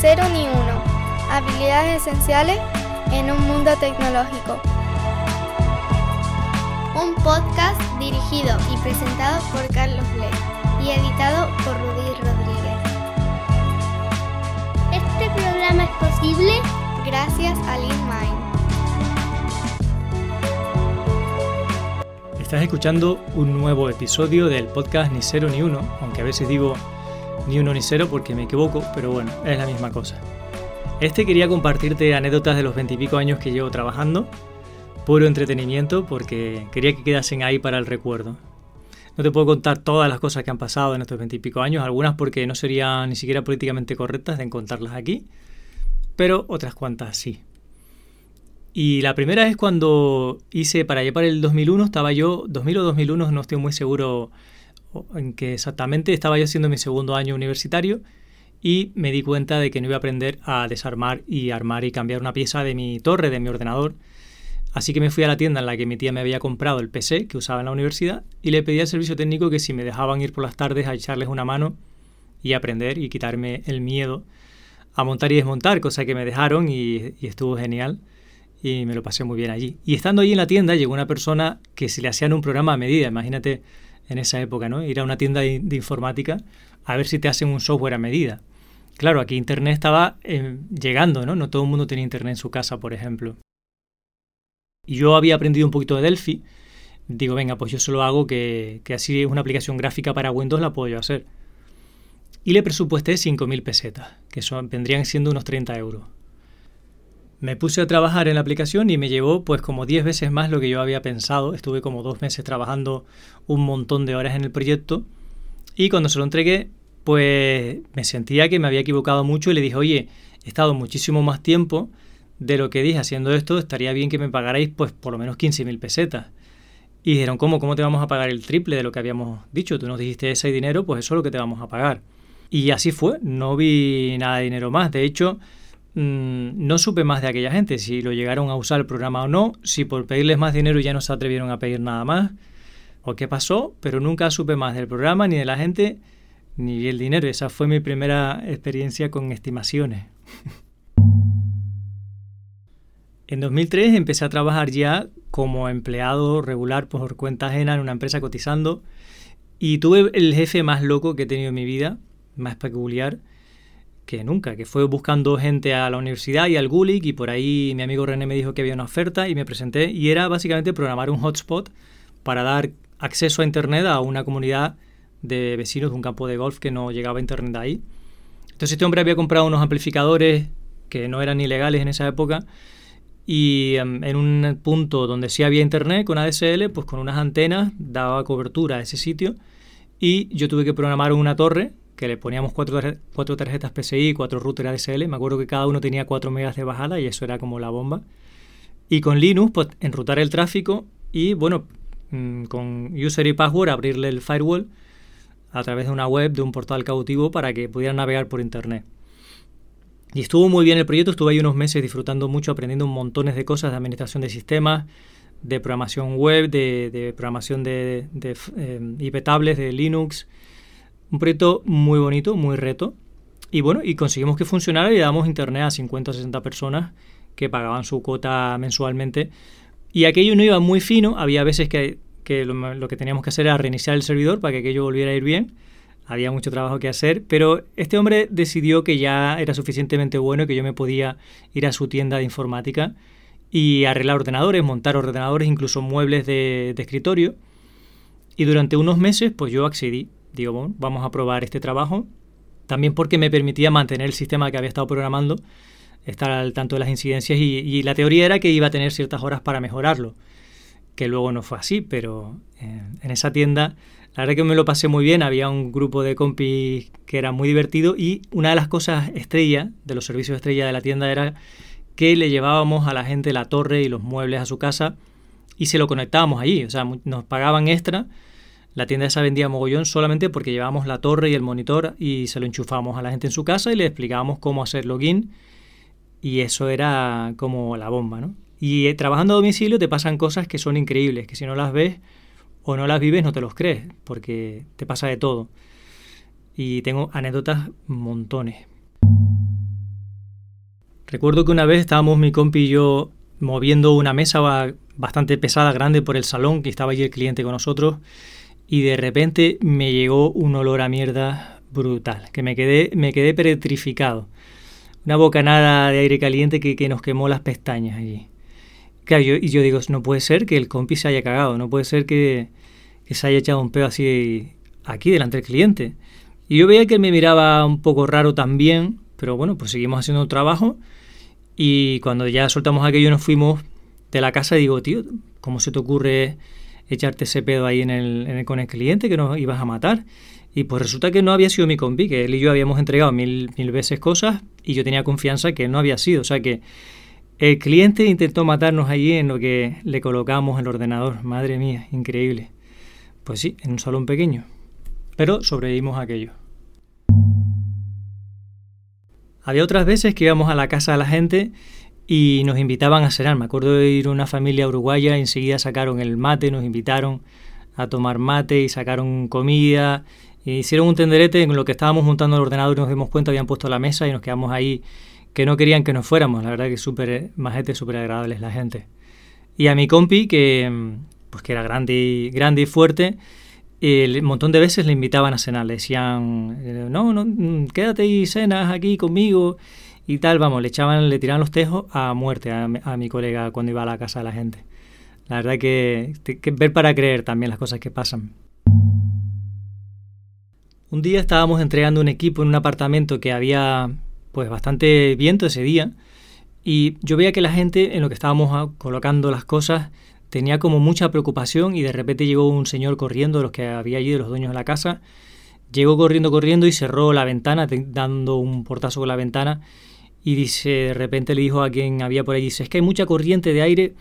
cero ni uno. Habilidades esenciales en un mundo tecnológico. Un podcast dirigido y presentado por Carlos Lee y editado por Rudy Rodríguez. Este programa es posible gracias a Mind. Estás escuchando un nuevo episodio del podcast Ni Cero ni Uno, aunque a veces digo ni uno ni cero porque me equivoco, pero bueno, es la misma cosa. Este quería compartirte anécdotas de los veintipico años que llevo trabajando, puro entretenimiento porque quería que quedasen ahí para el recuerdo. No te puedo contar todas las cosas que han pasado en estos veintipico años, algunas porque no serían ni siquiera políticamente correctas de contarlas aquí, pero otras cuantas sí. Y la primera es cuando hice para allá para el 2001, estaba yo, 2000 o 2001, no estoy muy seguro en que exactamente estaba yo haciendo mi segundo año universitario y me di cuenta de que no iba a aprender a desarmar y armar y cambiar una pieza de mi torre, de mi ordenador. Así que me fui a la tienda en la que mi tía me había comprado el PC que usaba en la universidad y le pedí al servicio técnico que si me dejaban ir por las tardes a echarles una mano y aprender y quitarme el miedo a montar y desmontar, cosa que me dejaron y, y estuvo genial y me lo pasé muy bien allí. Y estando allí en la tienda llegó una persona que se le hacían un programa a medida, imagínate en esa época, ¿no? Ir a una tienda de, informática a ver si te hacen un software a medida. Claro, aquí Internet estaba eh, llegando, ¿no? No todo el mundo tenía Internet en su casa, por ejemplo. Y yo había aprendido un poquito de Delphi. Digo, venga, pues yo solo hago que, que así una aplicación gráfica para Windows, la puedo yo hacer. Y le presupuesté 5.000 pesetas, que vendrían siendo unos 30 euros. Me puse a trabajar en la aplicación y me llevó pues como 10 veces más lo que yo había pensado. Estuve como dos meses trabajando un montón de horas en el proyecto y cuando se lo entregué pues me sentía que me había equivocado mucho y le dije, oye, he estado muchísimo más tiempo de lo que dije haciendo esto, estaría bien que me pagarais pues por lo menos 15.000 pesetas. Y dijeron, ¿cómo? ¿Cómo te vamos a pagar el triple de lo que habíamos dicho? Tú nos dijiste ese dinero, pues eso es lo que te vamos a pagar. Y así fue, no vi nada de dinero más. De hecho, Mm, no supe más de aquella gente, si lo llegaron a usar el programa o no, si por pedirles más dinero ya no se atrevieron a pedir nada más, o qué pasó, pero nunca supe más del programa, ni de la gente, ni el dinero. Esa fue mi primera experiencia con estimaciones. en 2003 empecé a trabajar ya como empleado regular por cuenta ajena en una empresa cotizando y tuve el jefe más loco que he tenido en mi vida, más peculiar, que nunca, que fue buscando gente a la universidad y al Gulick y por ahí mi amigo René me dijo que había una oferta y me presenté y era básicamente programar un hotspot para dar acceso a Internet a una comunidad de vecinos de un campo de golf que no llegaba a Internet ahí. Entonces este hombre había comprado unos amplificadores que no eran ilegales en esa época y em, en un punto donde sí había Internet con ADSL, pues con unas antenas daba cobertura a ese sitio y yo tuve que programar una torre que le poníamos cuatro, cuatro tarjetas PCI cuatro routers ADSL. Me acuerdo que cada uno tenía 4 megas de bajada y eso era como la bomba. Y con Linux, pues enrutar el tráfico y, bueno, mm, con user y password abrirle el firewall a través de una web, de un portal cautivo para que pudieran navegar por internet. Y estuvo muy bien el proyecto, estuve ahí unos meses disfrutando mucho, aprendiendo montones de cosas de administración de sistemas, de programación web, de, programación de, de eh, IP tablets, de Linux, un proyecto muy bonito, muy reto. Y bueno, y conseguimos que funcionara y damos internet a 50 o 60 personas que pagaban su cuota mensualmente. Y aquello no iba muy fino, había veces que, lo, que teníamos que hacer era reiniciar el servidor para que aquello volviera a ir bien. Había mucho trabajo que hacer, pero este hombre decidió que ya era suficientemente bueno y que yo me podía ir a su tienda de informática y arreglar ordenadores, montar ordenadores, incluso muebles de, de escritorio. Y durante unos meses, pues yo accedí digo, bueno, vamos a probar este trabajo. También porque me permitía mantener el sistema que había estado programando, estar al tanto de las incidencias y, la teoría era que iba a tener ciertas horas para mejorarlo, que luego no fue así, pero eh, en esa tienda la verdad que me lo pasé muy bien, había un grupo de compis que era muy divertido y una de las cosas estrella, de los servicios estrella de la tienda era que le llevábamos a la gente la torre y los muebles a su casa y se lo conectábamos allí, o sea, nos pagaban extra la tienda esa vendía mogollón solamente porque llevábamos la torre y el monitor y se lo enchufábamos a la gente en su casa y le explicábamos cómo hacer login y eso era como la bomba, ¿no? Y eh, trabajando a domicilio te pasan cosas que son increíbles, que si no las ves o no las vives no te los crees, porque te pasa de todo. Y tengo anécdotas montones. Recuerdo que una vez estábamos mi compi y yo moviendo una mesa bastante pesada, grande por el salón, que estaba allí el cliente con nosotros, y de repente me llegó un olor a mierda brutal, que me quedé, me quedé petrificado. Una bocanada de aire caliente que, nos quemó las pestañas allí. Claro, y yo digo, no puede ser que el compi se haya cagado, no puede ser que, que se haya echado un pedo así aquí delante del cliente. Y yo veía que él me miraba un poco raro también, pero bueno, pues seguimos haciendo un trabajo y cuando ya soltamos aquello nos fuimos de la casa, digo, tío, ¿cómo se te ocurre echarte ese pedo ahí en el, con el cliente que nos ibas a matar? Y pues resulta que no había sido mi compi, que él y yo habíamos entregado mil, mil veces cosas y yo tenía confianza que él no había sido. O sea que el cliente intentó matarnos allí en lo que le colocamos el ordenador. Madre mía, increíble. Pues sí, en un salón pequeño. Pero sobrevivimos a aquello. Había otras veces que íbamos a la casa de la gente y nos invitaban a cenar. Me acuerdo de ir una familia uruguaya, enseguida sacaron el mate, nos invitaron a tomar mate y sacaron comida. E hicieron un tenderete en lo que estábamos montando el ordenador y nos dimos cuenta, habían puesto la mesa y nos quedamos ahí, que no querían que nos fuéramos. La verdad que súper majete, súper agradables la gente. Y a mi compi, que, pues que era grande y, grande y fuerte, el montón de veces le invitaban a cenar, le decían, eh, no, no, mm, quédate y cenas aquí conmigo y tal, vamos, le echaban, le tiraban los tejos a muerte a, mi colega cuando iba a la casa de la gente. La verdad que, que ver para creer también las cosas que pasan. Un día estábamos entregando un equipo en un apartamento que había pues bastante viento ese día y yo veía que la gente en lo que estábamos colocando las cosas tenía como mucha preocupación y de repente llegó un señor corriendo, de los que había allí, de los dueños de la casa, llegó corriendo, corriendo y cerró la ventana, dando un portazo con la ventana y dice, de repente le dijo a quien había por allí, dice, es que hay mucha corriente de aire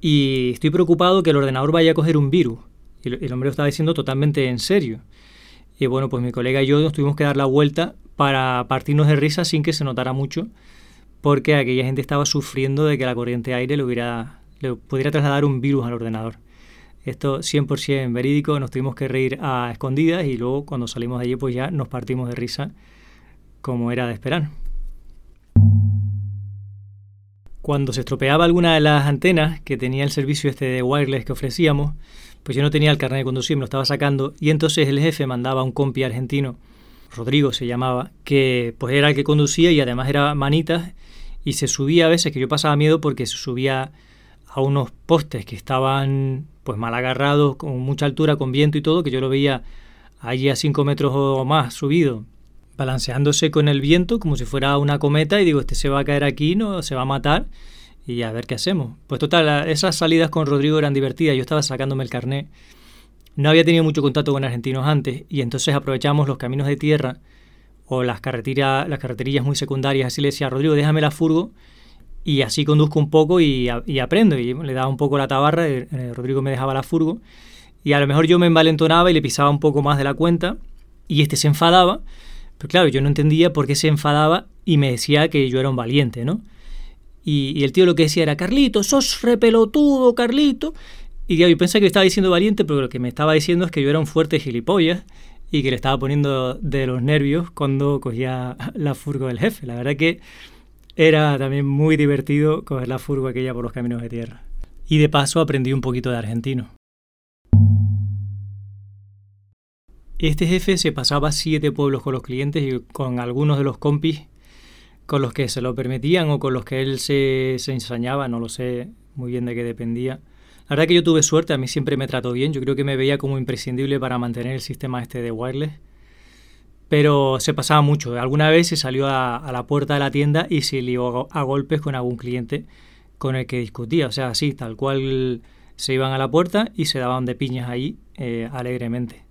y estoy preocupado que el ordenador vaya a coger un virus. Y el hombre lo estaba diciendo totalmente en serio. Y bueno, pues mi colega y yo nos tuvimos que dar la vuelta para partirnos de risa sin que se notara mucho, porque aquella gente estaba sufriendo de que la corriente de aire le hubiera le pudiera trasladar un virus al ordenador. Esto 100% verídico, nos tuvimos que reír a escondidas y luego cuando salimos de allí pues ya nos partimos de risa como era de esperar. Cuando se estropeaba alguna de las antenas que tenía el servicio este de wireless que ofrecíamos, pues yo no tenía el carnet de conducir, me lo estaba sacando y entonces el jefe mandaba a un compi argentino, Rodrigo se llamaba, que pues era el que conducía y además era manitas y se subía a veces que yo pasaba miedo porque se subía a unos postes que estaban pues mal agarrados, con mucha altura, con viento y todo, que yo lo veía allí a 5 metros o más subido, balanceándose con el viento como si fuera una cometa y digo, este se va a caer aquí, no se va a matar y a ver qué hacemos. Pues total, esas salidas con Rodrigo eran divertidas, yo estaba sacándome el carné, no había tenido mucho contacto con argentinos antes y entonces aprovechamos los caminos de tierra o las carreteras, las carreterillas muy secundarias, así le decía, Rodrigo, déjame la furgo y así conduzco un poco y, aprendo. Y le daba un poco la tabarra, eh, Rodrigo me dejaba la furgo, y a lo mejor yo me envalentonaba y le pisaba un poco más de la cuenta, y este se enfadaba, claro, yo no entendía por qué se enfadaba y me decía que yo era un valiente, ¿no? Y, el tío lo que decía era, Carlito, sos repelotudo, Carlito. Y yo pensé que estaba diciendo valiente, pero lo que me estaba diciendo es que yo era un fuerte gilipollas y que le estaba poniendo de los nervios cuando cogía la furgo del jefe. La verdad que era también muy divertido coger la furgo aquella por los caminos de tierra. Y de paso aprendí un poquito de argentino. Este jefe se pasaba siete pueblos con los clientes y con algunos de los compis con los que se lo permitían o con los que él se, se ensañaba, no lo sé muy bien de qué dependía. La verdad que yo tuve suerte, a mí siempre me trató bien, yo creo que me veía como imprescindible para mantener el sistema este de wireless pero se pasaba mucho. Alguna vez se salió a, la puerta de la tienda y se lió a, golpes con algún cliente con el que discutía. O sea, así, tal cual se iban a la puerta y se daban de piñas ahí eh, alegremente.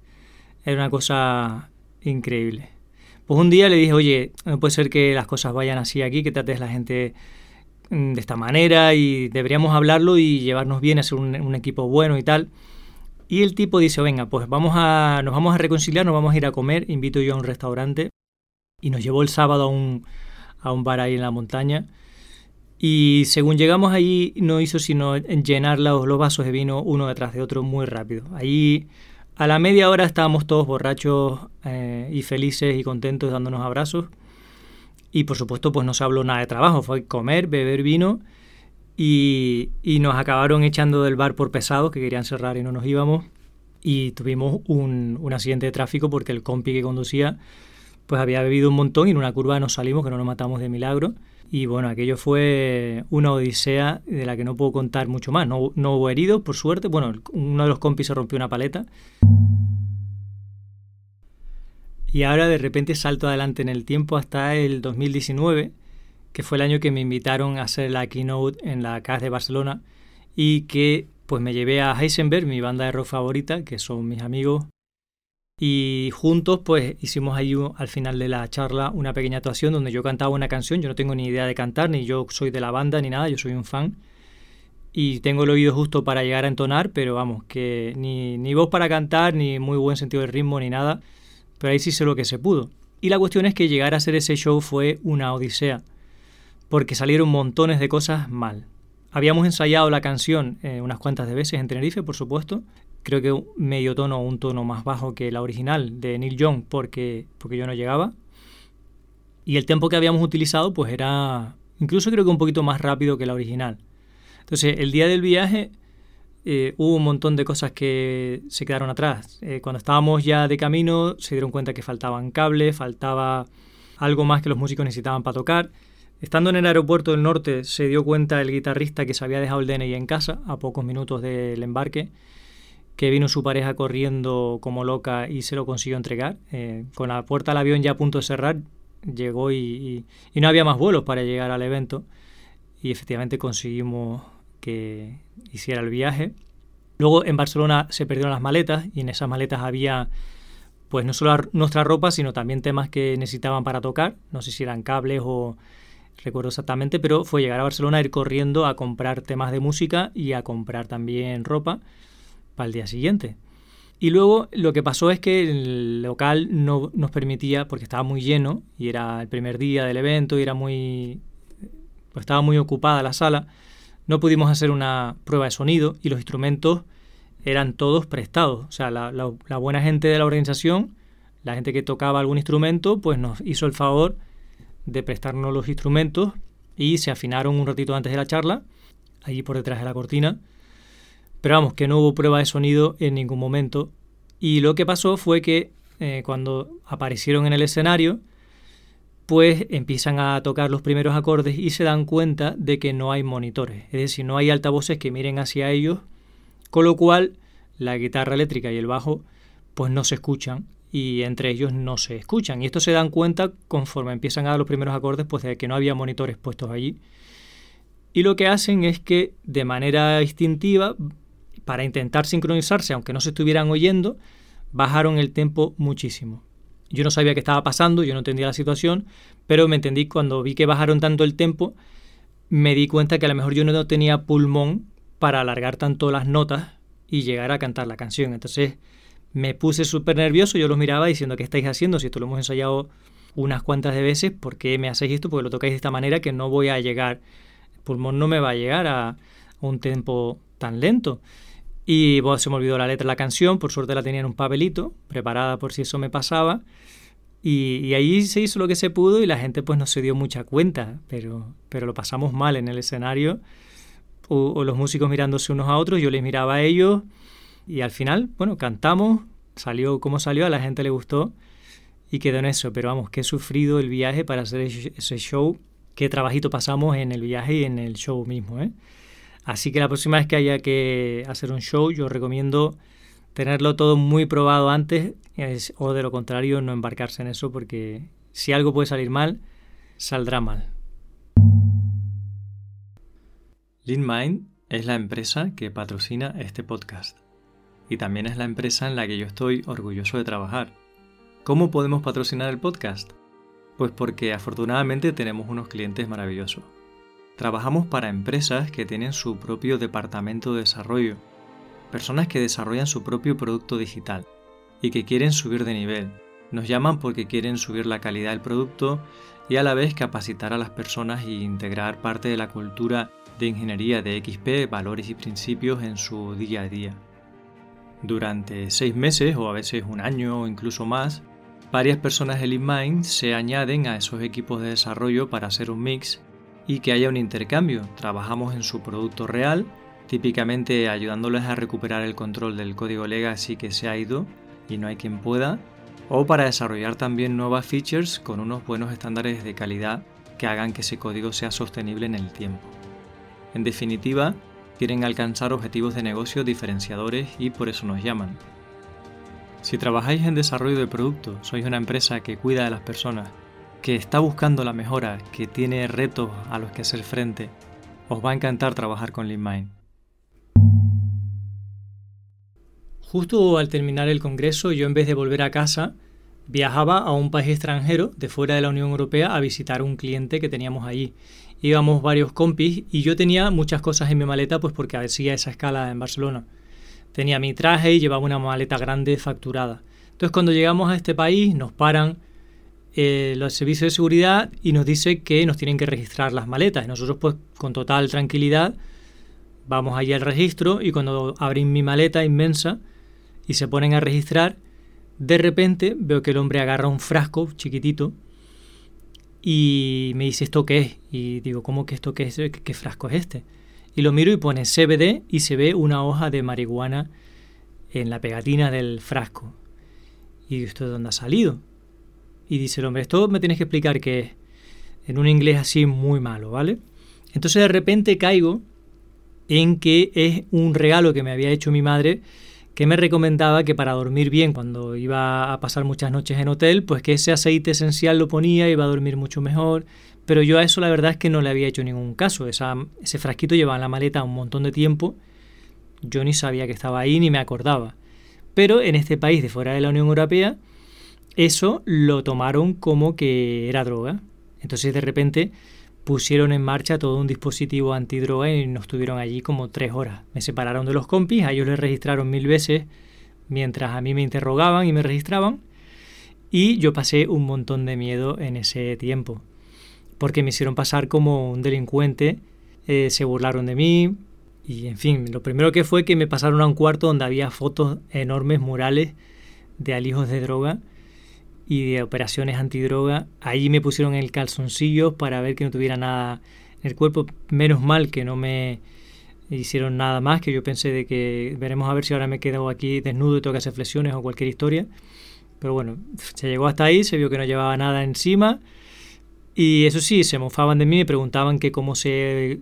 Era una cosa increíble. Pues un día le dije, oye, no puede ser que las cosas vayan así aquí, que trates la gente mm, de esta manera y deberíamos hablarlo y llevarnos bien, hacer un, equipo bueno y tal. Y el tipo dice, venga, pues vamos a, nos vamos a reconciliar, nos vamos a ir a comer, invito yo a un restaurante. Y nos llevó el sábado a un, a un bar ahí en la montaña. Y según llegamos allí, no hizo sino llenar los, los vasos de vino uno detrás de otro muy rápido. Allí a la media hora estábamos todos borrachos eh, y felices y contentos dándonos abrazos. Y por supuesto, pues no se habló nada de trabajo, fue comer, beber vino y, nos acabaron echando del bar por pesados, que querían cerrar y no nos íbamos. Y tuvimos un, un accidente de tráfico porque el compi que conducía pues había bebido un montón y en una curva nos salimos, que no nos matamos de milagro. Y bueno, aquello fue una odisea de la que no puedo contar mucho más. No, no hubo heridos, por suerte. Bueno, uno de los compis se rompió una paleta. Y ahora de repente salto adelante en el tiempo hasta el 2019, que fue el año que me invitaron a hacer la keynote en la CAS de Barcelona y que pues me llevé a Heisenberg, mi banda de rock favorita, que son mis amigos y juntos pues hicimos ahí al final de la charla una pequeña actuación donde yo cantaba una canción, yo no tengo ni idea de cantar, ni yo soy de la banda ni nada, yo soy un fan. Y tengo el oído justo para llegar a entonar, pero vamos, que ni, ni voz para cantar, ni muy buen sentido del ritmo, ni nada. Pero ahí sí sé lo que se pudo. Y la cuestión es que llegar a hacer ese show fue una odisea, porque salieron montones de cosas mal. Habíamos ensayado la canción eh, unas cuantas de veces en Tenerife, por supuesto, creo que medio tono o un tono más bajo que la original de Neil Young porque, porque yo no llegaba. Y el tempo que habíamos utilizado pues era incluso creo que un poquito más rápido que la original. Entonces el día del viaje eh, hubo un montón de cosas que se quedaron atrás. Eh, cuando estábamos ya de camino se dieron cuenta que faltaban cables, faltaba algo más que los músicos necesitaban para tocar. Estando en el aeropuerto del norte se dio cuenta el guitarrista que se había dejado el DNI en casa a pocos minutos del embarque que vino su pareja corriendo como loca y se lo consiguió entregar. Eh, con la puerta del avión ya a punto de cerrar, llegó y, no había más vuelos para llegar al evento y efectivamente conseguimos que hiciera el viaje. Luego en Barcelona se perdieron las maletas y en esas maletas había pues no solo nuestra ropa, sino también temas que necesitaban para tocar, no sé si eran cables o recuerdo exactamente, pero fue llegar a Barcelona, ir corriendo a comprar temas de música y a comprar también ropa para el día siguiente. Y luego lo que pasó es que el local no nos permitía, porque estaba muy lleno y era el primer día del evento y era muy, pues estaba muy ocupada la sala, no pudimos hacer una prueba de sonido y los instrumentos eran todos prestados. O sea, la, la buena gente de la organización, la gente que tocaba algún instrumento, pues nos hizo el favor de prestarnos los instrumentos y se afinaron un ratito antes de la charla, allí por detrás de la cortina pero vamos, que no hubo prueba de sonido en ningún momento. Y lo que pasó fue que eh, cuando aparecieron en el escenario, pues empiezan a tocar los primeros acordes y se dan cuenta de que no hay monitores, es decir, no hay altavoces que miren hacia ellos, con lo cual la guitarra eléctrica y el bajo pues no se escuchan y entre ellos no se escuchan. Y esto se dan cuenta conforme empiezan a dar los primeros acordes pues de que no había monitores puestos allí. Y lo que hacen es que de manera instintiva para intentar sincronizarse, aunque no se estuvieran oyendo, bajaron el tempo muchísimo. Yo no sabía qué estaba pasando, yo no entendía la situación, pero me entendí cuando vi que bajaron tanto el tempo, me di cuenta que a lo mejor yo no tenía pulmón para alargar tanto las notas y llegar a cantar la canción. Entonces me puse súper nervioso, yo los miraba diciendo, ¿qué estáis haciendo? Si esto lo hemos ensayado unas cuantas de veces, ¿por qué me hacéis esto? Porque lo tocáis de esta manera que no voy a llegar, el pulmón no me va a llegar a un tempo tan lento. Y se me olvidó la letra de la canción, por suerte la tenía en un papelito, preparada por si eso me pasaba. Y, ahí se hizo lo que se pudo y la gente pues no se dio mucha cuenta, pero, pero lo pasamos mal en el escenario. O, los músicos mirándose unos a otros, yo les miraba a ellos y al final, bueno, cantamos, salió como salió, a la gente le gustó y quedó en eso. Pero vamos, que he sufrido el viaje para hacer ese show, qué trabajito pasamos en el viaje y en el show mismo, ¿eh? Así que la próxima vez que haya que hacer un show, yo recomiendo tenerlo todo muy probado antes o de lo contrario no embarcarse en eso porque si algo puede salir mal, saldrá mal. LeanMind es la empresa que patrocina este podcast y también es la empresa en la que yo estoy orgulloso de trabajar. ¿Cómo podemos patrocinar el podcast? Pues porque afortunadamente tenemos unos clientes maravillosos. Trabajamos para empresas que tienen su propio departamento de desarrollo, personas que desarrollan su propio producto digital y que quieren subir de nivel. Nos llaman porque quieren subir la calidad del producto y a la vez capacitar a las personas e integrar parte de la cultura de ingeniería de XP, valores y principios en su día a día. Durante seis meses o a veces un año o incluso más, varias personas de LeanMind se añaden a esos equipos de desarrollo para hacer un mix y que haya un intercambio. Trabajamos en su producto real, típicamente ayudándoles a recuperar el control del código legacy que se ha ido y no hay quien pueda, o para desarrollar también nuevas features con unos buenos estándares de calidad que hagan que ese código sea sostenible en el tiempo. En definitiva, quieren alcanzar objetivos de negocio diferenciadores y por eso nos llaman. Si trabajáis en desarrollo de producto, sois una empresa que cuida de las personas, que está buscando la mejora, que tiene retos a los que hacer frente, os va a encantar trabajar con LeanMind. Justo al terminar el congreso, yo en vez de volver a casa, viajaba a un país extranjero de fuera de la Unión Europea a visitar un cliente que teníamos allí. Íbamos varios compis y yo tenía muchas cosas en mi maleta pues porque hacía esa escala en Barcelona. Tenía mi traje y llevaba una maleta grande facturada. Entonces cuando llegamos a este país nos paran eh, los servicios de seguridad y nos dice que nos tienen que registrar las maletas. Y nosotros pues con total tranquilidad vamos allí al registro y cuando abren mi maleta inmensa y se ponen a registrar, de repente veo que el hombre agarra un frasco chiquitito y me dice esto qué es. Y digo, ¿cómo que esto qué es? ¿Qué, frasco es este? Y lo miro y pone CBD y se ve una hoja de marihuana en la pegatina del frasco. Y digo, ¿esto de dónde ha salido? Y dice el hombre, esto me tienes que explicar qué es. En un inglés así muy malo, ¿vale? Entonces de repente caigo en que es un regalo que me había hecho mi madre que me recomendaba que para dormir bien cuando iba a pasar muchas noches en hotel, pues que ese aceite esencial lo ponía, iba a dormir mucho mejor. Pero yo a eso la verdad es que no le había hecho ningún caso. ese frasquito llevaba en la maleta un montón de tiempo. Yo ni sabía que estaba ahí ni me acordaba. Pero en este país de fuera de la Unión Europea, eso lo tomaron como que era droga. Entonces de repente pusieron en marcha todo un dispositivo antidroga y nos tuvieron allí como tres horas. Me separaron de los compis, a ellos les registraron mil veces mientras a mí me interrogaban y me registraban. Y yo pasé un montón de miedo en ese tiempo, porque me hicieron pasar como un delincuente, eh, se burlaron de mí, y en fin, lo primero que fue que me pasaron a un cuarto donde había fotos enormes, murales de alijos de droga, y de operaciones antidroga. Ahí me pusieron el calzoncillo para ver que no tuviera nada en el cuerpo. Menos mal que no me hicieron nada más, que yo pensé de que veremos a ver si ahora me quedo aquí desnudo y tengo que hacer flexiones o cualquier historia. Pero bueno, se llegó hasta ahí, se vio que no llevaba nada encima. Y eso sí, se mofaban de mí, me preguntaban que cómo se,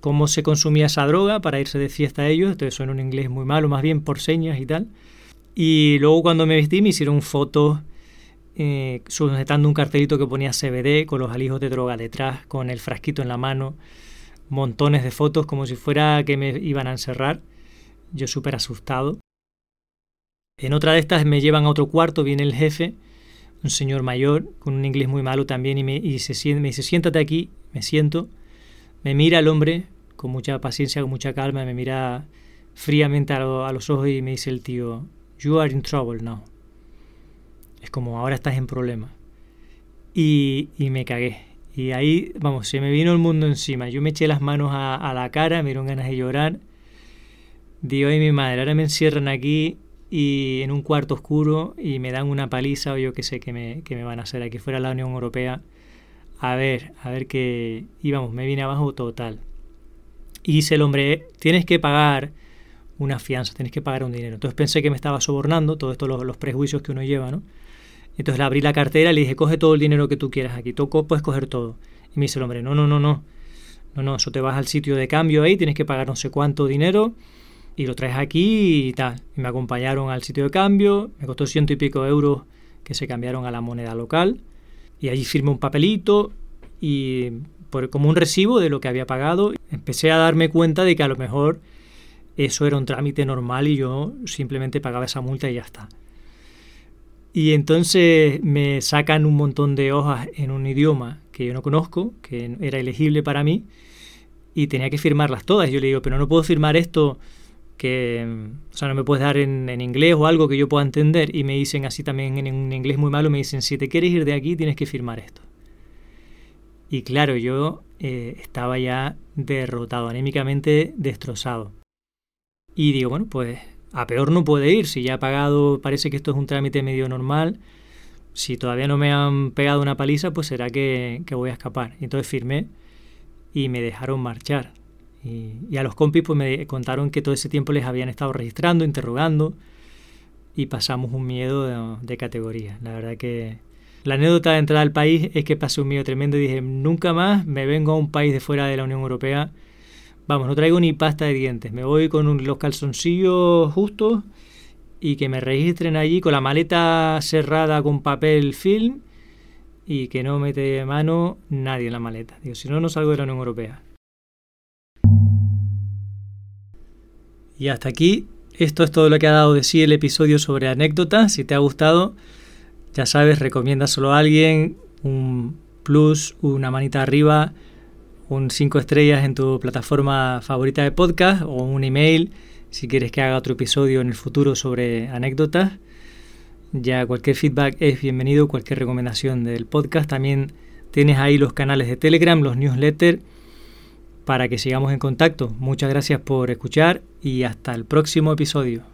cómo se consumía esa droga para irse de fiesta a ellos. Entonces en un inglés muy malo, más bien por señas y tal. Y luego cuando me vestí me hicieron fotos eh, sujetando un cartelito que ponía CBD con los alijos de droga detrás, con el frasquito en la mano, montones de fotos como si fuera que me iban a encerrar. Yo súper asustado. En otra de estas me llevan a otro cuarto, viene el jefe, un señor mayor, con un inglés muy malo también, y me, y se, me dice, siéntate aquí, me siento, me mira el hombre con mucha paciencia, con mucha calma, me mira fríamente a, a los ojos y me dice el tío, You are in trouble now. Como, ahora estás en problemas. Y, y me cagué. Y ahí, vamos, se me vino el mundo encima. Yo me eché las manos a, la cara, me dieron ganas de llorar. Digo, ay mi madre, ahora me encierran aquí y en un cuarto oscuro y me dan una paliza o yo qué sé que me, que me van a hacer aquí fuera de la Unión Europea. A ver, a ver qué... Y vamos, me vine abajo total. Y dice el hombre, tienes que pagar una fianza, tienes que pagar un dinero. Entonces pensé que me estaba sobornando, todo esto los, los prejuicios que uno lleva, ¿no? Entonces le abrí la cartera y le dije, coge todo el dinero que tú quieras aquí, toco, puedes coger todo. Y me dice el hombre, no, no, no, no, no, no, eso te vas al sitio de cambio ahí, tienes que pagar no sé cuánto dinero y lo traes aquí y tal. Y me acompañaron al sitio de cambio, me costó ciento y pico euros que se cambiaron a la moneda local y allí firmé un papelito y por, como un recibo de lo que había pagado, empecé a darme cuenta de que a lo mejor eso era un trámite normal y yo simplemente pagaba esa multa y ya está. Y entonces me sacan un montón de hojas en un idioma que yo no conozco, que era elegible para mí, y tenía que firmarlas todas. Yo le digo, pero no puedo firmar esto que, o sea, no me puedes dar en, inglés o algo que yo pueda entender. Y me dicen así también en un inglés muy malo, me dicen, si te quieres ir de aquí tienes que firmar esto. Y claro, yo eh, estaba ya derrotado, anémicamente destrozado. Y digo, bueno, pues a peor no puede ir, si ya ha pagado, parece que esto es un trámite medio normal, si todavía no me han pegado una paliza, pues será que, voy a escapar. entonces firmé y me dejaron marchar. Y, a los compis pues me contaron que todo ese tiempo les habían estado registrando, interrogando y pasamos un miedo de, categoría. La verdad que la anécdota de entrar al país es que pasé un miedo tremendo y dije, nunca más me vengo a un país de fuera de la Unión Europea. Vamos, no traigo ni pasta de dientes, me voy con los calzoncillos justos y que me registren allí con la maleta cerrada con papel film y que no mete mano nadie en la maleta. Digo, si no, no salgo de la Unión Europea. Y hasta aquí, esto es todo lo que ha dado de sí el episodio sobre anécdotas. Si te ha gustado, ya sabes, recomiéndaselo a alguien, un plus, una manita arriba, un 5 estrellas en tu plataforma favorita de podcast o un email si quieres que haga otro episodio en el futuro sobre anécdotas, ya cualquier feedback es bienvenido, cualquier recomendación del podcast. También tienes ahí los canales de Telegram, los newsletters, para que sigamos en contacto. Muchas gracias por escuchar y hasta el próximo episodio.